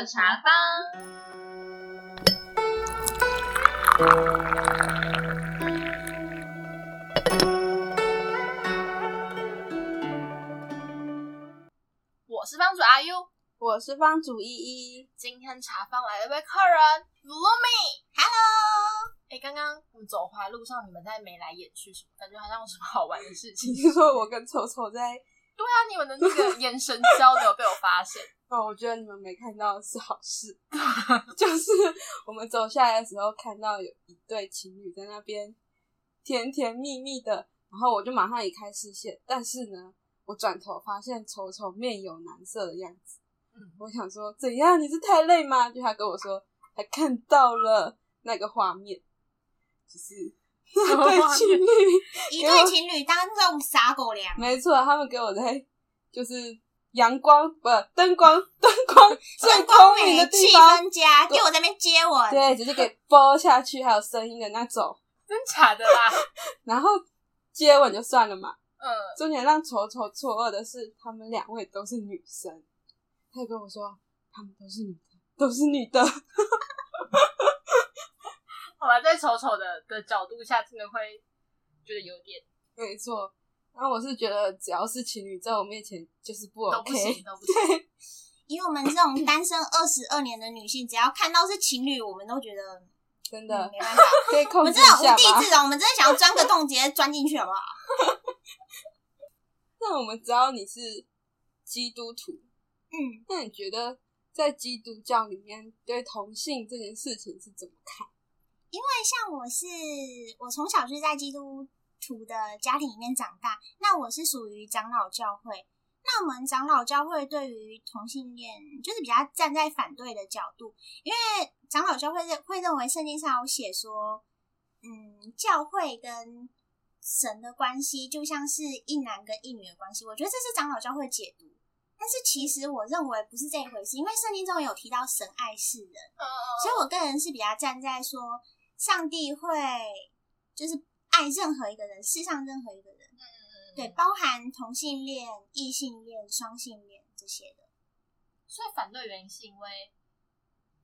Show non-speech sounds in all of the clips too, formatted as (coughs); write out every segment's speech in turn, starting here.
特茶坊。我是帮主阿 U，我是帮主依依，今天茶坊来了一位客人 Lumi。Hello，哎，刚刚我们走回来路上，你们在眉来眼去什么？感觉好像有什么好玩的事情。听 (laughs) 说我跟丑丑在对啊，你们的那个眼神交流被我发现。(laughs) 哦，我觉得你们没看到是好事，(laughs) 就是我们走下来的时候看到有一对情侣在那边甜甜蜜蜜的，然后我就马上移开视线，但是呢，我转头发现丑丑面有难色的样子，嗯我想说怎样？你是太累吗？就他跟我说他看到了那个画面，就是那么画面对情侣。一对情侣当众撒狗粮，没错，他们给我在就是阳光不灯光 (laughs) 灯光最 (laughs) 灯光聪明的地方，氛佳，给我在那边接吻。对，直接给播下去，还有声音的那种。真假的啦？(laughs) 然后接吻就算了嘛，嗯，重点让丑丑错愕的是，他们两位都是女生。他就跟我说，他们都是女的，都是女的。好吧，在丑丑的的角度下，真的会觉得有点没错。然后我是觉得，只要是情侣在我面前，就是不都不 OK。行，都不 (laughs) 行。以我们这种单身二十二年的女性，只要看到是情侣，我们都觉得真的嗯没办法。(laughs) 可以我控制一下们真的无地吗？自容，我们真的想要钻个洞，直接钻进去，好不好？(laughs) 那我们知道你是基督徒，嗯，那你觉得在基督教里面对同性这件事情是怎么看？因为像我是我从小就是在基督徒的家庭里面长大，那我是属于长老教会。那我们长老教会对于同性恋就是比较站在反对的角度，因为长老教会认会认为圣经上有写说，嗯，教会跟神的关系就像是一男跟一女的关系。我觉得这是长老教会解读，但是其实我认为不是这一回事，因为圣经中有提到神爱世人。嗯所以我个人是比较站在说，上帝会就是爱任何一个人，世上任何一个人，嗯对，包含同性恋、异性恋、双性恋这些的，所以反对原因是因为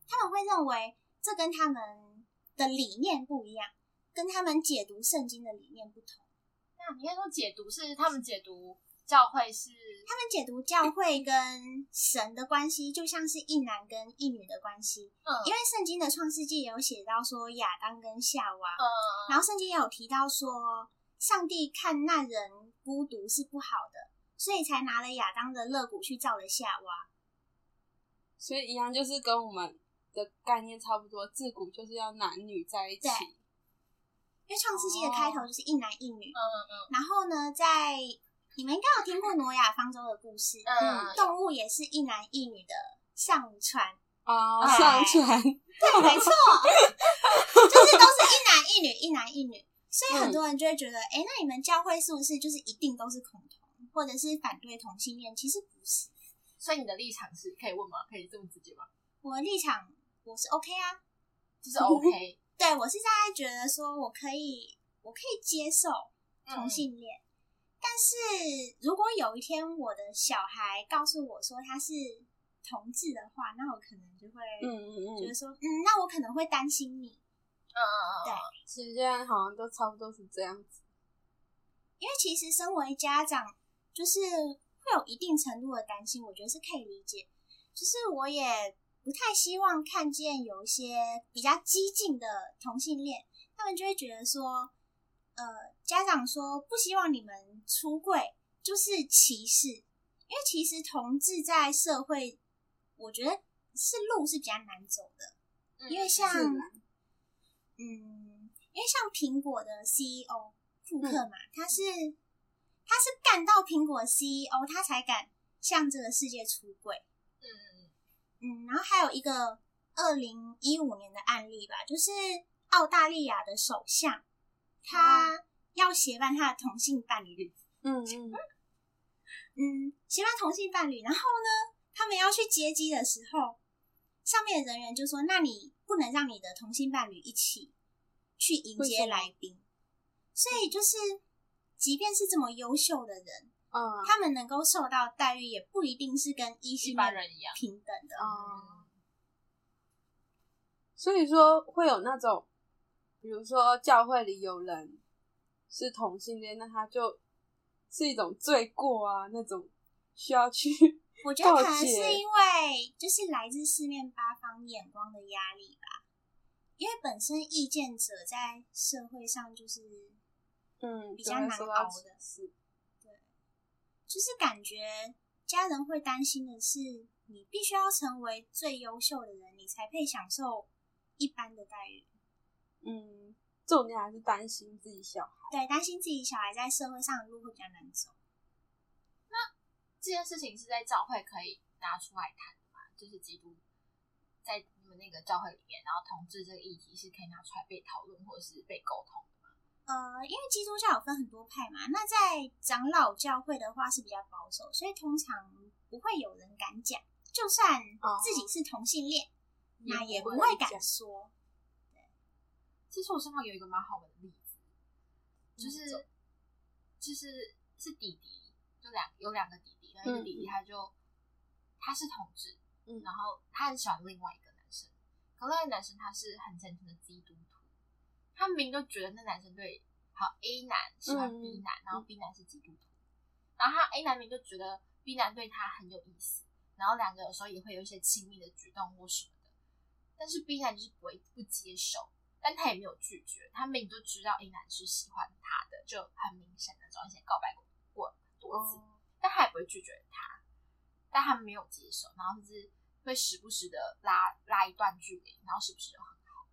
他们会认为这跟他们的理念不一样，跟他们解读圣经的理念不同。那你应该说解读是他们解读教会是他们解读教会跟神的关系，就像是一男跟一女的关系，嗯。因为圣经的创世纪有写到说亚当跟夏娃，嗯然后圣经也有提到说，上帝看那人孤独是不好的，所以才拿了亚当的肋骨去造了夏娃。所以一样就是跟我们的概念差不多，自古就是要男女在一起。对。因为创世纪的开头就是一男一女，嗯嗯。然后呢，在你们应该有听过挪亚方舟的故事，嗯动物也是一男一女的上船，哦，哎上船对，没错，(laughs) 就是都是一男一女，一男一女，所以很多人就会觉得，哎、那你们教会是不是就是一定都是恐同，或者是反对同性恋？其实不是，所以你的立场是可以问吗？可以这么直接吗？我的立场我是 OK 啊，就是 OK，(laughs) 对我是在觉得说我可以，我可以接受嗯。同性恋，但是如果有一天我的小孩告诉我说他是同志的话，那我可能就会嗯嗯嗯，觉得说，嗯，那我可能会担心你，嗯嗯嗯，对其实现在好像都差不多是这样子。因为其实身为家长，就是会有一定程度的担心，我觉得是可以理解。就是我也不太希望看见有一些比较激进的同性恋，他们就会觉得说，呃，家长说不希望你们出柜，就是歧视。因为其实同志在社会，我觉得是路是比较难走的。嗯因为像嗯，因为像苹果的 CEO 库克嗯嘛，他是他是干到苹果 CEO，他才敢向这个世界出柜。嗯嗯嗯，然后还有一个二零一五年的案例吧，就是澳大利亚的首相，他要协办他的同性伴侣，嗯嗯，嗯，协办同性伴侣，然后呢，他们要去接机的时候，上面的人员就说：“那你不能让你的同性伴侣一起去迎接来宾。”所以就是，即便是这么优秀的人，嗯他们能够受到待遇，也不一定是跟异一性般人一样。平等的。嗯，所以说会有那种，比如说教会里有人是同性恋，那他就是一种罪过啊，那种需要去 (laughs) 我觉得可能是因为就是来自四面八方眼光的压力吧，因为本身意见者在社会上就是嗯比较难熬的歧视就是感觉家人会担心的是，你必须要成为最优秀的人，你才配享受一般的待遇。嗯，重点还是担心自己小孩。对，担心自己小孩在社会上的路会比较难走。那这件事情是在教会可以拿出来谈的嘛？就是基督在你们那个教会里面，然后同志这个议题是可以拿出来被讨论或者是被沟通的嘛？呃，因为基督教有分很多派嘛，那在长老教会的话是比较保守，所以通常不会有人敢讲，就算自己是同性恋，那也不会敢讲说。其实我身旁有一个蛮好玩的例子，就是嗯就是是弟弟，就两有两个弟弟，然后一个弟弟他就、他是同志，嗯。然后他很喜欢另外一个男生，可那个男生他是很虔诚的基督徒，他明明就觉得那男生对好 A 男喜欢嗯 B 男，然后 B 男是基督徒，然后他 A 男明就觉得 B 男对他很有意思，然后两个有时候也会有一些亲密的举动或什么的，但是 B 男就是不会不接受。但他也没有拒绝，他明明就知道 A 男是喜欢他的，就很明显的，以前告白过过很多次，哦，但他也不会拒绝他，但他没有接受，然后就是会时不时的拉拉一段距离，然后时不时就很好，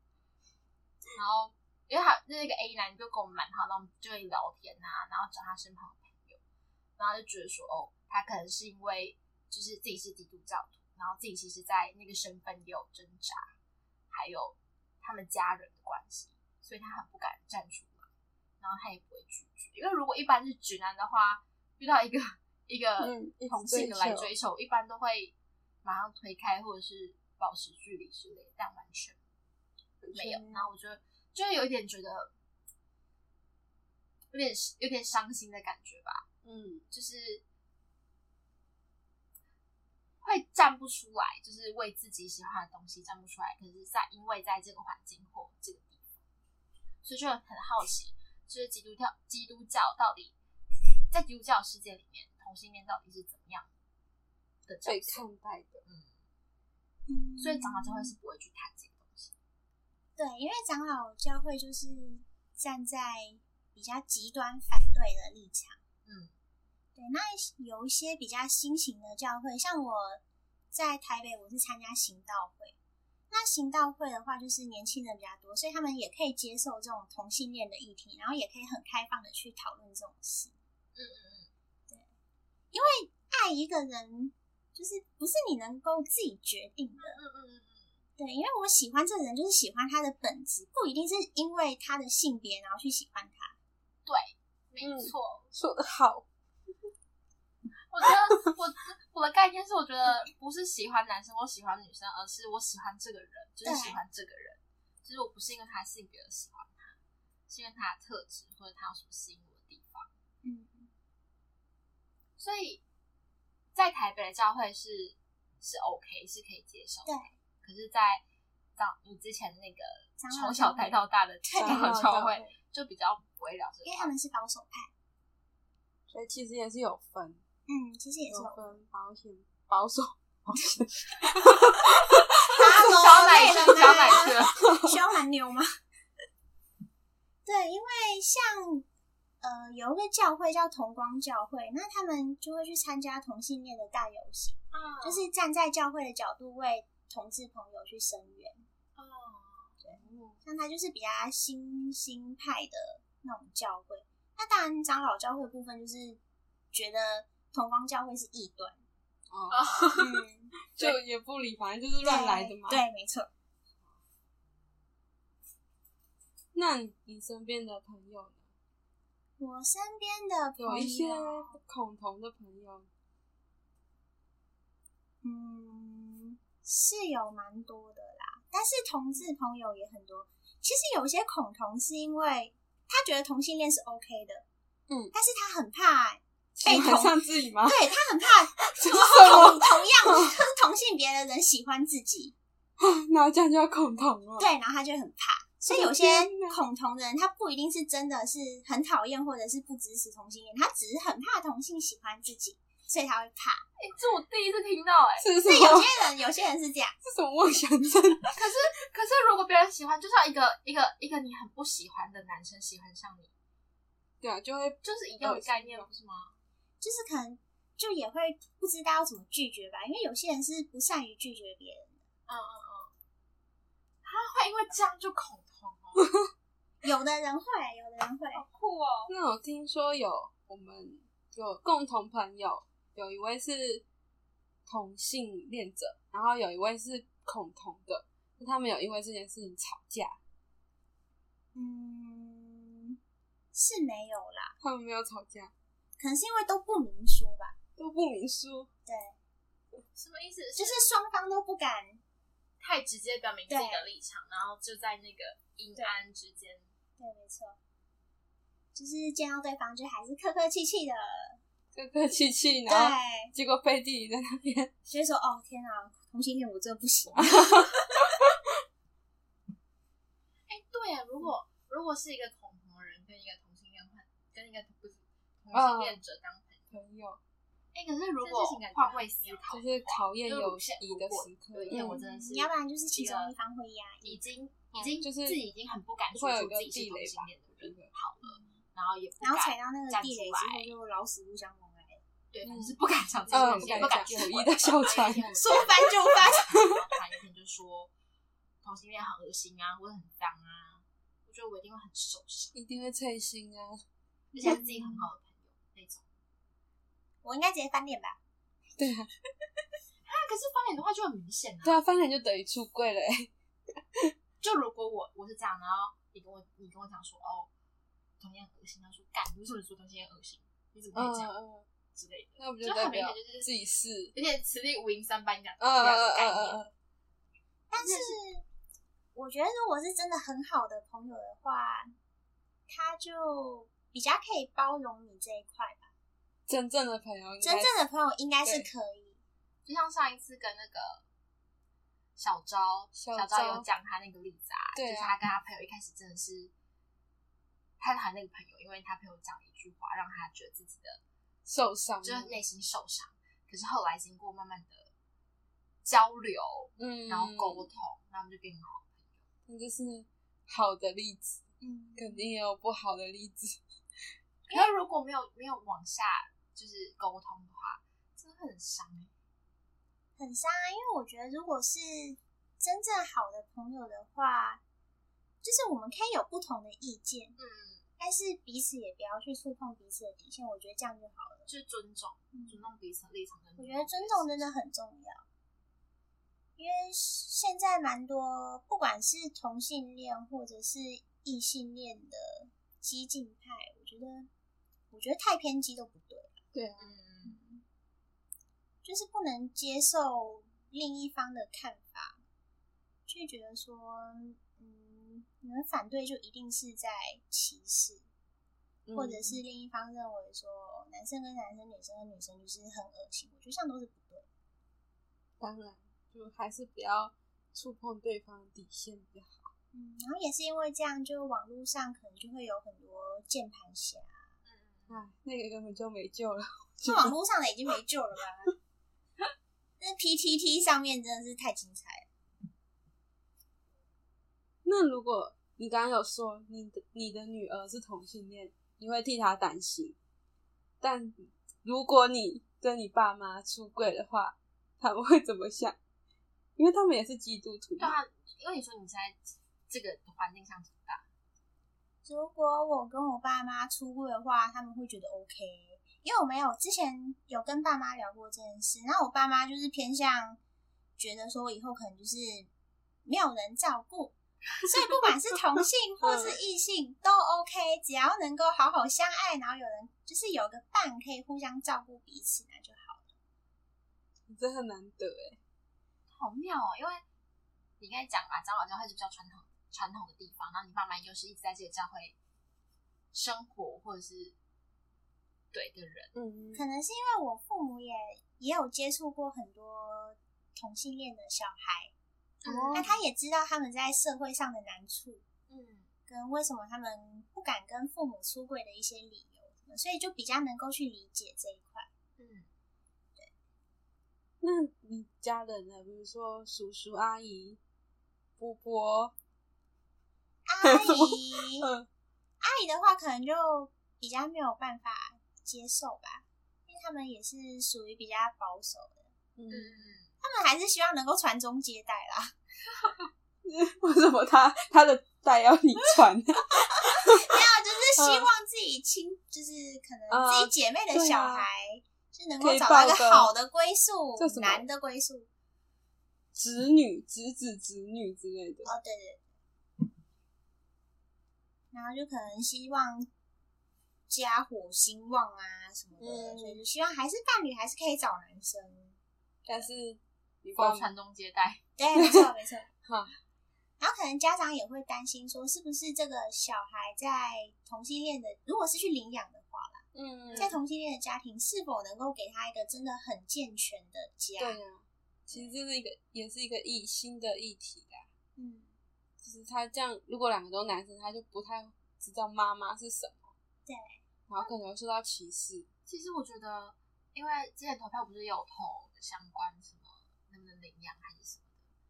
然后因为他那个 A 男就跟我们蛮好，然后我们就会聊天啊，然后找他身旁的朋友，然后就觉得说，哦，他可能是因为就是自己是基督教徒，然后自己其实在那个身份也有挣扎，还有他们家人的关系，所以他很不敢站出来，然后他也不会拒绝，因为如果一般是直男的话，遇到一个一个同性的直追求来追求，一般都会马上推开或者是保持距离之类的，但完全没有。然后我就就会有一点觉得有点有点伤心的感觉吧，嗯。就是会站不出来，就是为自己喜欢的东西站不出来。可是在因为在这个环境或这个地方，所以就很好奇，就是基督教基督教到底在基督教世界里面，同性恋到底是怎么样的角被？看待的，嗯，嗯，所以长老教会是不会去谈这个东西。对，因为长老教会就是站在比较极端反对的立场。嗯对，那有一些比较新型的教会，像我在台北，我是参加行道会。那行道会的话，就是年轻人比较多，所以他们也可以接受这种同性恋的议题，然后也可以很开放的去讨论这种事。嗯嗯嗯，对，因为爱一个人，就是不是你能够自己决定的。嗯嗯嗯嗯，对，因为我喜欢这个人，就是喜欢他的本质，不一定是因为他的性别然后去喜欢他。对没嗯错。说的好，我觉得我我的概念是，我觉得不是喜欢男生或喜欢女生，而是我喜欢这个人，就是喜欢这个人。其实我不是因为他性别而喜欢他，是因为他的特质或者他有什么吸引我的地方。嗯，所以在台北的教会是是 OK，是可以接受的。对。可是，在长你之前那个从小教会带到大的 (laughs) 对长老教会，就比较不会聊这个。因为他们是保守派。所以其实也是有分，嗯，其实也是分保险、保守、保险，(laughs) 小奶去，小奶去了。(laughs) 需要蛮牛吗？(laughs) 对，因为像呃有一个教会叫同光教会，那他们就会去参加同性恋的大游行，嗯就是站在教会的角度为同志朋友去声援。哦，像他就是比较新兴派的那种教会。那当然，长老教会的部分就是觉得同方教会是异端，哦，嗯 (laughs) (laughs) 就也不理，反正就是乱来的嘛。对，没错。那你身边的朋友呢？我身边的朋友有一些友，恐同的朋友，嗯，是有蛮多的啦。但是同志朋友也很多。其实有些恐同是因为他觉得同性恋是 OK 的，嗯但是他很怕被同，上自己吗？对他很怕 (laughs) 同同样 (laughs) 就是同性别的人喜欢自己。(laughs) 然后这样就要恐同了。对，然后他就很怕。所以有些恐同的人，他不一定是真的是很讨厌或者是不支持同性恋，他只是很怕同性喜欢自己，所以他会怕。哎、这我第一次听到哎、是什所以有？些人，有些人是这样，是什么妄想症？可是可是如果别人喜欢，就像一个一个一个你很不喜欢的男生喜欢上你，对啊，就会就是一样的概念，不是吗？就是可能就也会不知道要怎么拒绝吧，因为有些人是不善于拒绝别人的。嗯嗯嗯，他会因为这样就恐同哦，(laughs) 有的人会，有的人会，好酷哦。那我听说有我们有共同朋友，有一位是同性恋者，然后有一位是恐同的，那他们有因为这件事情吵架，嗯，是没有啦，他们没有吵架，可能是因为都不明说吧。都不明说。对，什么意思？就是双方都不敢。太直接表明自己的立场，然后就在那个阴暗之间。对，没错，就是见到对方就还是客客气气的。客客气气，然后对，结果背地里在那边，所以说，哦天啊，同性恋我真的不行。(laughs) 哎、对啊，如果如果是一个恐同的人跟一个同性恋换，跟一个不是同性恋者当朋友，朋友哎、可是如果换位思考就是考验就友是谊的时刻对，因为我真的是，你要不然就是其中一方会压抑。已经已经就是自己已经很不敢说出自己是同性恋的人地雷吧好了，然后也不然后敢踩到那个站地雷之后，就老死不相往来，对，反正是不敢讲自己不敢说友谊的 (laughs) 笑场 (laughs) 说翻就翻。然后突然有一天就说同性恋很恶心啊，或者很脏啊，我觉得我一定会很受伤，一定会脆心啊。而且是自己很好的。我应该直接翻脸吧？对啊，(laughs) 啊，可是翻脸的话就很明显啊。对啊，翻脸就等于出柜了哎、(laughs) 就如果我我是这样，然后你跟我你跟我讲说哦，同性恋恶心，他说干，你为什么说同性恋恶心？你怎么可以这样、嗯嗯，之类的？那不就就很明代表显就是自己是？而且此地无银三百两嗯嗯两个概念。嗯嗯嗯，但是我觉得，如果是真的很好的朋友的话，他就比较可以包容你这一块吧。真正的朋友真正的朋友应该是可以。就像上一次跟那个小昭，小小昭昭有讲他那个例子啊就是他跟他朋友一开始真的是，他谈那个朋友，因为他朋友讲一句话，让他觉得自己的受伤，就是内心受伤。可是后来经过慢慢的交流，嗯，然后沟通，那我们就变成好朋友。那就是好的例子，嗯，肯定也有不好的例子。因为如果没有没有往下就是沟通的话，真的会很伤欸很伤啊。因为我觉得，如果是真正好的朋友的话，就是我们可以有不同的意见，嗯，但是彼此也不要去触碰彼此的底线。我觉得这样就好了。就是尊重，尊重彼此的立场跟。我觉得尊重真的很重要，因为现在蛮多，不管是同性恋或者是异性恋的激进派，我觉得，我觉得太偏激都不对，对啊，嗯，就是不能接受另一方的看法，就觉得说，嗯，你们反对就一定是在歧视，嗯或者是另一方认为说男生跟男生、女生跟女生就是很恶心，我觉得这样都是不对。当然，就还是不要触碰对方的底线比较好。嗯，然后也是因为这样，就网络上可能就会有很多键盘侠，哎，那个根本就没救了。那网络上的已经没救了吧？那 PTT 上面真的是太精彩了。那如果你刚刚有说你的你的女儿是同性恋，你会替她担心，但如果你跟你爸妈出柜的话，他们会怎么想？因为他们也是基督徒对。啊，因为你说你在这个环境上长大，如果我跟我爸妈出柜的话，他们会觉得 OK，因为我没有之前有跟爸妈聊过这件事，然后我爸妈就是偏向觉得说我以后可能就是没有人照顾，(laughs) 所以不管是同性或是异性都 OK，只要能够好好相爱，然后有人就是有个伴可以互相照顾彼此，那就好了。这很难得哎。好妙哦！因为你刚才讲嘛，长老教会是比较传统传统的地方，然后你爸妈又是一直在这个教会生活或者是对的人，嗯，可能是因为我父母也也有接触过很多同性恋的小孩，嗯那他也知道他们在社会上的难处，嗯跟为什么他们不敢跟父母出柜的一些理由，所以就比较能够去理解这一块。嗯，那你家人呢？比如说叔叔、阿姨、伯伯，阿姨，嗯，阿姨的话可能就比较没有办法接受吧，因为他们也是属于比较保守的，嗯，嗯他们还是希望能够传宗接代啦。(laughs) 为什么他他的代要你传？(laughs) 没有，就是希望自己亲，就是可能自己姐妹的小孩，是能够找到一个好的归宿男的归宿。侄女、侄子、侄女之类的。哦，对对。然后就可能希望家火兴旺啊什么的，嗯所以就希望还是伴侣还是可以找男生。但是你爸妈否传宗接代，对，没错没错。(laughs) 哈然后可能家长也会担心说，是不是这个小孩在同性恋的，如果是去领养的话啦，嗯，在同性恋的家庭是否能够给他一个真的很健全的家？对啊，其实这是一个也是一个议新的议题就是他这样，如果两个都男生，他就不太知道妈妈是什么，对，然后可能会受到歧视。其实我觉得，因为之前投票不是有投相关什么能不能领养还是什么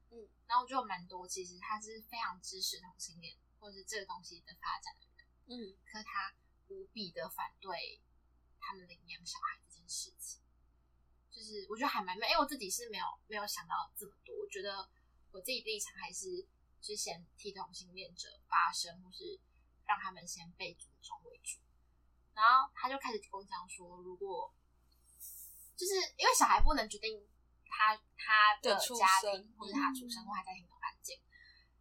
的，嗯，然后我就有蛮多其实他是非常支持同性恋或者是这个东西的发展的人，嗯，可他无比的反对他们领养小孩这件事情，就是我觉得还蛮，因为我自己是没有没有想到这么多，我觉得我自己立场还是之前替同性恋者发声，或是让他们先被尊重为主。然后他就开始跟我讲说，如果就是因为小孩不能决定他他的家庭或者他出生或他家庭的环境，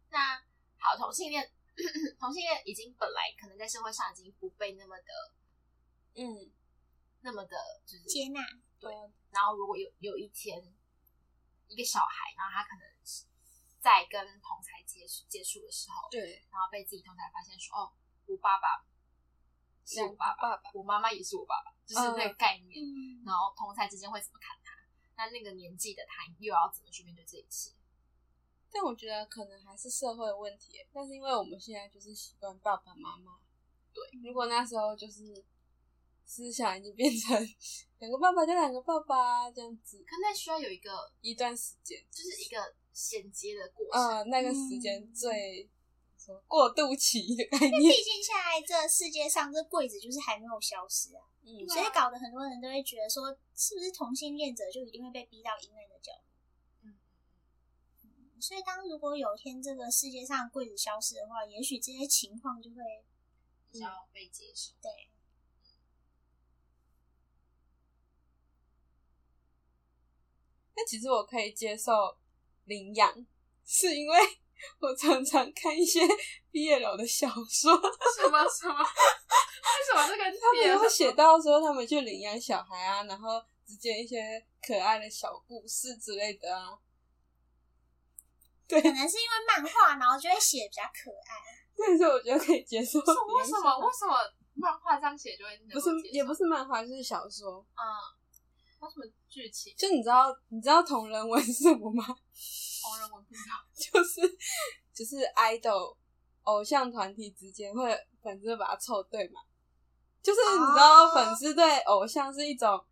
那好，同性恋 (coughs) 同性恋已经本来可能在社会上已经不被那么的嗯，那么的，就是接纳。对啊，然后如果有有一天一个小孩，然后他可能是在跟同才接触接触的时候，对，然后被自己同才发现说，哦，我爸爸是我爸爸，爸爸，我妈妈也是我爸爸，就是那个概念。嗯，然后同才之间会怎么看他？那那个年纪的他又要怎么去面对这一切？但我觉得可能还是社会的问题，但是因为我们现在就是习惯爸爸妈妈，对，如果那时候就是 (laughs) 思想已经变成 (laughs) 两个爸爸就两个爸爸这样子，可那需要有一个，一段时间，就是一个衔接的过程。嗯，那个时间嗯最什么过渡期的概念，毕竟现在这世界上这柜子就是还没有消失啊，嗯，所以搞得很多人都会觉得说，是不是同性恋者就一定会被逼到阴暗的角落？嗯，所以当如果有一天这个世界上柜子消失的话，也许这些情况就会比较被接受。对。但其实我可以接受领养，是因为 (laughs) 我常常看一些 (laughs) BL 的小说，什么什么？为什么这个 (laughs) 他们会写到说他们去领养小孩啊，然后之间一些可爱的小故事之类的啊。对，可能是因为漫画，然后就会写比较可爱。但是我觉得可以接受为什么？为什么漫画这样写就会不是也不是是漫画，就是小说。嗯？为什么剧情？就你知道你知道同人文是什么吗？同人文不知道。(laughs) 就是就是 idol 偶像团体之间会粉丝会把它凑对嘛，就是你知道哦粉丝对偶像是一种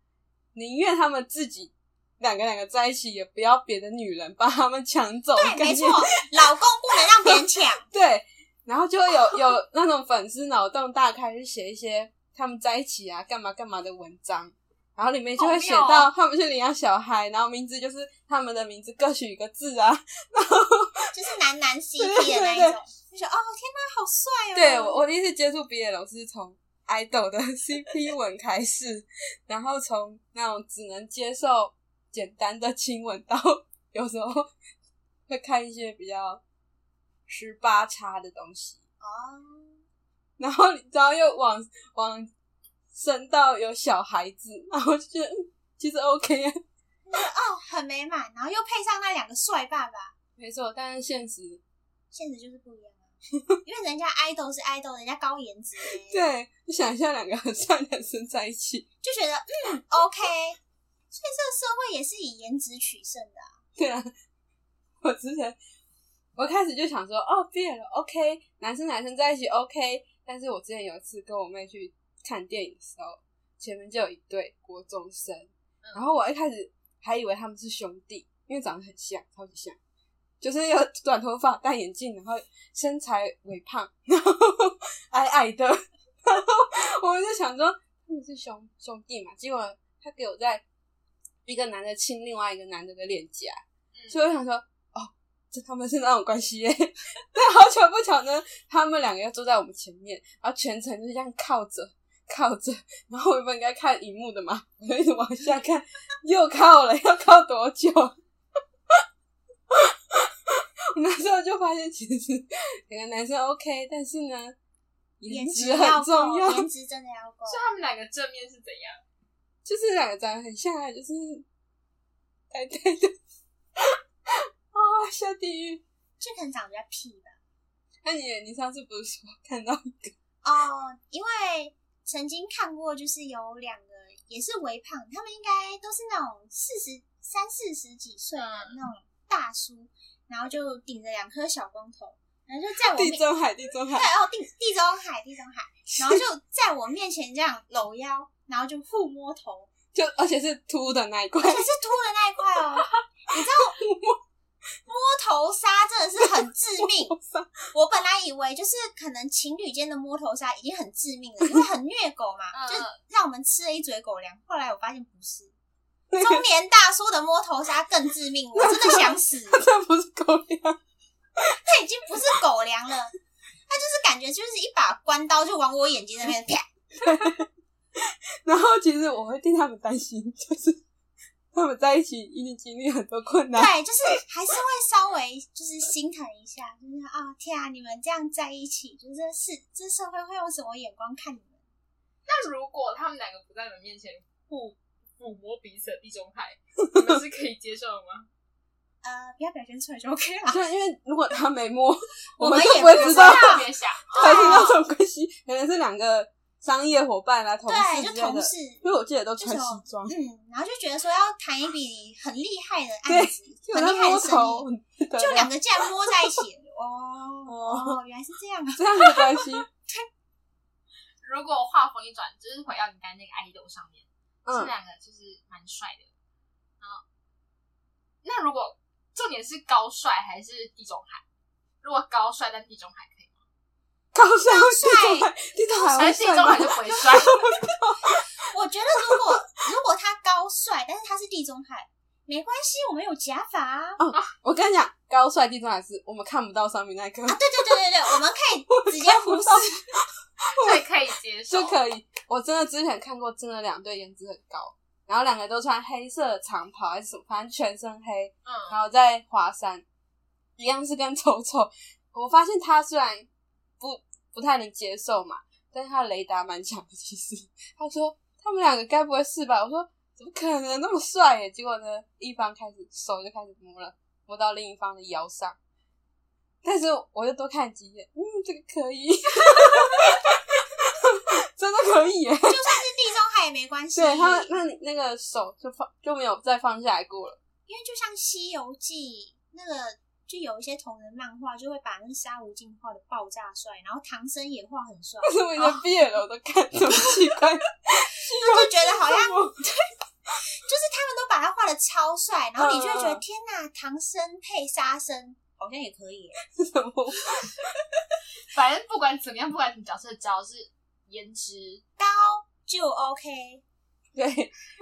宁愿他们自己两个两个在一起，也不要别的女人把他们抢走的对，没错，(laughs) 老公不能让别人抢。(laughs) 对，然后就会有有那种粉丝脑洞大开，去写一些他们在一起啊干嘛干嘛的文章。然后里面就会写到哦他们去领养小孩，然后名字就是他们的名字各取一个字啊，然后 (laughs) 就是男男 CP 的那一种，就觉得哦天哪，好帅哦！对我，我第一次接触 BL 是从 idol 的 (laughs) CP 文开始，然后从那种只能接受简单的亲吻，到有时候会看一些比较十八叉的东西，哦，然后你知道又往往升到有小孩子，然后就觉得嗯其实 OK 啊，哦，很美满，然后又配上那两个帅爸爸，没错，但是现实现实就是不一样啊。因为人家 idol 是 idol，人家高颜值欸，(laughs) 对，你想象两个很帅的男生在一起，就觉得嗯 OK。所以这个社会也是以颜值取胜的啊、对啊，我之前我开始就想说，哦，毕业了，OK，男生男生在一起 OK。但是我之前有一次跟我妹去看电影的时候，前面就有一对国中生，然后我一开始还以为他们是兄弟，因为长得很像，超级像，就是有短头发、戴眼镜，然后身材微胖，然后 (laughs) 矮矮的，然后我就想说他们是兄兄弟嘛，结果他给我在一个男的亲另外一个男的的脸颊，所以我想说。这他们是那种关系耶，(laughs) 但好巧不巧呢，他们两个又坐在我们前面，然后全程就是这样靠着靠着，然后我本应该看荧幕的嘛，我就一直往下看，又靠了，要靠多久？我那时候就发现，其实两个男生 OK，但是呢，颜值很重要，颜值真的要够。所以他们两个正面是怎样？就是两个长得很像啊，就是呆呆的。(laughs) 啊！下地狱，这可能长得比较屁吧？那你你上次不是说看到一个哦？因为曾经看过，就是有两个也是微胖，他们应该都是那种四十三四十几岁的那种大叔，然后就顶着两颗小光头，然后就在我地中海地中海对哦，地地中海地中海，(laughs) 然后就在我面前这样搂腰，然后就互摸头，就而且是秃的那一块，而且是秃的那一块哦，(laughs) 你知道？摸头杀真的是很致命。我本来以为就是可能情侣间的摸头杀已经很致命了，因为很虐狗嘛，(laughs) 就让我们吃了一嘴狗粮。后来我发现不是，中年大叔的摸头杀更致命，我真的想死。(laughs) 这不是狗粮，他已经不是狗粮了，他就是感觉就是一把关刀就往我眼睛那边啪。(laughs) 然后其实我会替他们担心，就是。(laughs) 他们在一起一定经历很多困难，对，就是还是会稍微就是心疼一下，就是啊天啊，你们这样在一起，就是是这社会会用什么眼光看你们？那如果他们两个不在你们面前互抚摸彼此的地中海，(laughs) 你们是可以接受的吗？呃，不要表现出来就 OK 了。(laughs) 对，因为如果他没摸，我们也不会知道特别想，还是那种关系，可能是两个。商业伙伴啦，同事就同事，因为我记得都穿西装，嗯，然后就觉得说要谈一笔很厉害的案子，(laughs) 很厉害的生意，就两个竟然摸在一起，哦 (laughs) 哦，原来是这样，这样的关系。如果话锋一转，就是回到你刚才那个 idol 上面，这两个就是蛮帅的。然后，那如果重点是高帅还是地中海？如果高帅但地中海。高帅地中海，地中海，地中海就不会帅。(laughs) 我觉得如果如果他高帅，但是他是地中海，没关系，我们有假发啊。哦，我跟你讲，高帅地中海是我们看不到上面那颗。啊，对对对对对，(laughs) 我们可以直接忽视，(laughs) 对，可以接受，就可以。我真的之前看过，真的两对颜值很高，然后两个都穿黑色长袍还是什么，反正全身黑，嗯，然后在华山，一样是跟丑丑。我发现他虽然。不不太能接受嘛，但是他雷达蛮强的。其实他说他们两个该不会是吧？我说怎么可能那么帅耶？结果呢，一方开始手就开始摸了，摸到另一方的腰上。但是我就多看几眼，嗯，这个可以，(laughs) 真的可以耶！就算是地中海也没关系。对他那那个手就放就没有再放下来过了，因为就像《西游记》那个。就有一些同人漫画，就会把那个沙无尽画的爆炸帅，然后唐僧也画很帅。为什么你毕业了我都看这么奇怪？(laughs) 就觉得好像对，就是他们都把他画的超帅，然后你就会觉得天哪，唐僧配沙僧好像也可以。什么？(laughs) 反正不管怎么样，不管什么角色，只要是颜值高就 OK。对，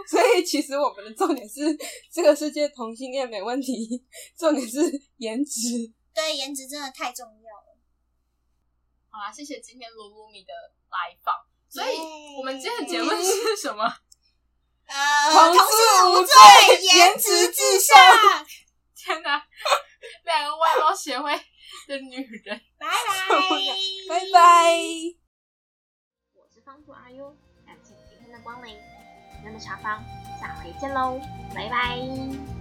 所以其实我们的重点是这个世界同性恋没问题，重点是颜值。对，颜值真的太重要了。好啦，谢谢今天露露米的来访。所以我们今天的结论是什么？呃，同事无罪，颜值至上。(laughs) 天哪，两个外貌协会的女人。拜拜，(laughs) 拜拜。我是方主阿优，感谢今天的光临。那么茶坊，下回见喽，拜拜。